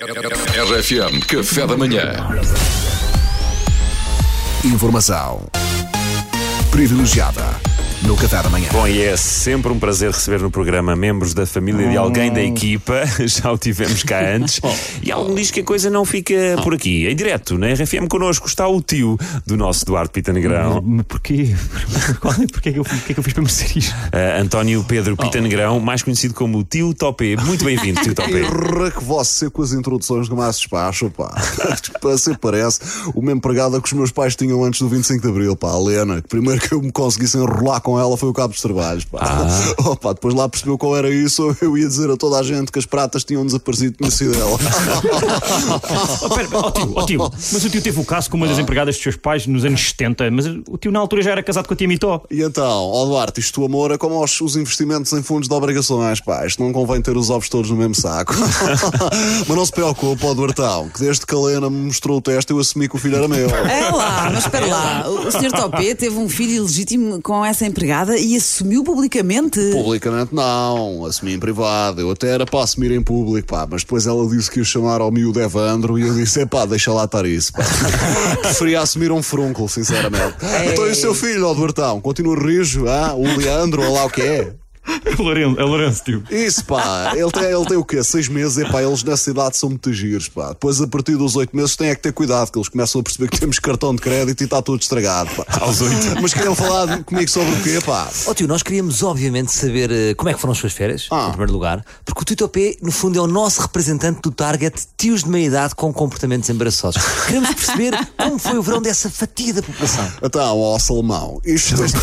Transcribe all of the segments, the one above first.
RFM Café da Manhã. Informação privilegiada no Café da Manhã. Bom, e é sempre um prazer receber no programa membros da família de alguém da equipa. Já o tivemos cá antes. E algum diz que a coisa não fica por aqui. Em direto, na RFM connosco está o tio do nosso Duarte Pita Negrão, Mas porquê? É- Porquê que eu, porquê que eu fiz para merecer isto? eh, António Pedro Pita Negrão, mais conhecido como o tio Topé. Muito bem-vindo, tio Topé. Irra que você com as introduções do mais despacho, pá. Você parece o mesmo empregada que os meus pais tinham antes do 25 de Abril, pá, a Lena. Que primeiro que eu me conseguisse enrolar com ela foi o cabo dos trabalhos, pá. Oh, pá, depois lá percebeu qual era isso, eu ia dizer a toda a gente que as pratas tinham desaparecido no dela. Oh, pera, oh, tio, oh, tio, mas o tio teve o caso com uma das empregadas dos seus pais nos anos 70, mas o tio na altura já era casado com a tia Mitó. E então, ó Duarte, isto do amor é como os, os investimentos em fundos de obrigações, pá. Isto não convém ter os ovos todos no mesmo saco. Mas não se preocupe, ó Duartão, que desde que a Lena me mostrou o teste eu assumi que o filho era meu. É lá, mas espera lá. O Sr. Topé teve um filho ilegítimo com essa empregada e assumiu publicamente. Publicamente não, assumi em privado. Eu até era para assumir em público, pá, mas depois ela disse que ia chamar ao miúdo Evandro e eu disse: é pá, deixa lá estar isso, pá. Preferia assumir um frúnculo, sinceramente. Então e o seu filho, ó Duartão? Continua rijo, ah? o Leandro, ou lá o que é? É Lourenço, é Lourenço, tio. Isso, pá, ele tem, ele tem o quê? Seis meses, e pá, eles nessa idade são muito giros, pá. Depois, a partir dos oito meses, têm é que ter cuidado, que eles começam a perceber que temos cartão de crédito e está tudo estragado, pá. Aos oito. Mas queriam falar comigo sobre o quê, pá? Ó tio, nós queríamos obviamente saber eh, como é que foram as suas férias, Ah. em primeiro lugar, porque o Tito P, no fundo, é o nosso representante do target tios de meia idade com comportamentos embaraçosos. Queremos perceber como foi o verão dessa fatia da população. Então, ó Salomão, isto, isto-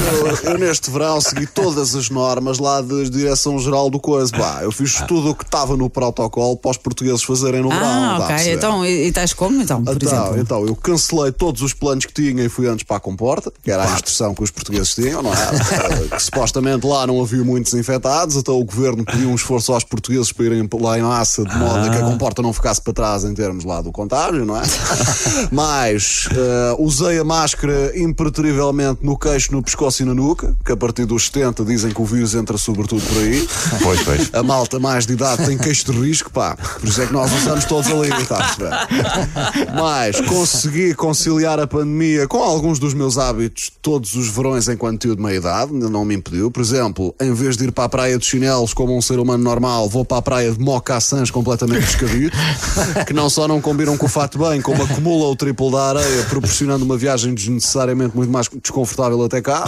eu, eu neste verão segui todas as normas lá da Direção-Geral do Coisa. Pá, eu fiz tudo o que estava no protocolo para os portugueses fazerem no verão. Ah, tá a ok. Então, e, e tais como, então, por Então, exemplo? então, eu cancelei todos os planos que tinha e fui antes para a comporta, que era a instrução que os portugueses tinham, não é? Que supostamente lá não havia muitos infectados, então o governo pediu um esforço aos portugueses para irem lá em massa, de modo a que a comporta não ficasse para trás em termos lá do contágio, não é? Mas eh, usei a máscara impertrivelmente no queixo, no pescoço e na nuca, que a partir dos 70 dizem que o vírus entra sobretudo por aí. Pois, pois. A malta mais de idade tem queixo de risco, pá. Por isso é que nós usamos todos ali, está a perceber? Mas consegui conciliar a pandemia com alguns dos meus hábitos todos os verões enquanto tio de meia idade, ainda não me impediu. Por exemplo, em vez de ir para a praia de chinelos como um ser humano normal, vou para a praia de mocaçãs completamente descabido, que não só não combinam com o fato bem, como acumula o triplo da areia, proporcionando uma viagem desnecessariamente muito mais desconfortável até cá.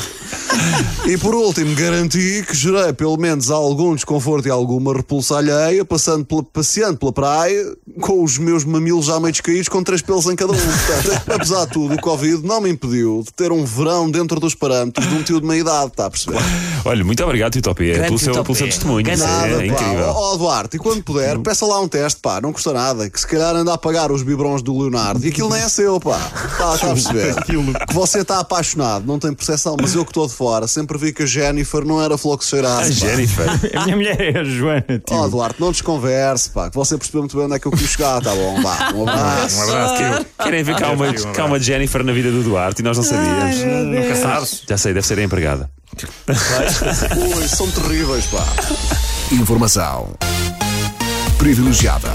E por último, garanti que gerei pelo menos algum desconforto e alguma repulsa alheia, passando pela, passeando pela praia com os meus mamilos já meio descaídos, com três pelos em cada um. Portanto, apesar de tudo, o Covid não me impediu de ter um verão dentro dos parâmetros de um tio de meia idade, está a perceber? Olha, muito obrigado, Grande pelo seu, pelo seu testemunho. Nada, é pá. incrível. Ó ó, Duarte, e quando puder, peça lá um teste, pá, não custa nada. Que se calhar anda a pagar os biberons do Leonardo e aquilo nem é seu, pá. Está está a perceber? Que você está apaixonado, não tem percepção, mas eu que estou de fora, sempre vi que a Jennifer não era flor cheirasse. A. Jennifer. A minha mulher é a Joana, tio. Ó, Duarte, não desconverse, pá, que você percebeu muito bem onde é que eu quis chegar, tá bom? Vá, um abraço. Um abraço, tio. Querem ver que há uma, que há uma Jennifer na vida do Duarte e nós não sabíamos. Nunca sabes. Já sei, deve ser a empregada. Ui, são terríveis, pá. Informação privilegiada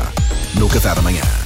no Café da Manhã.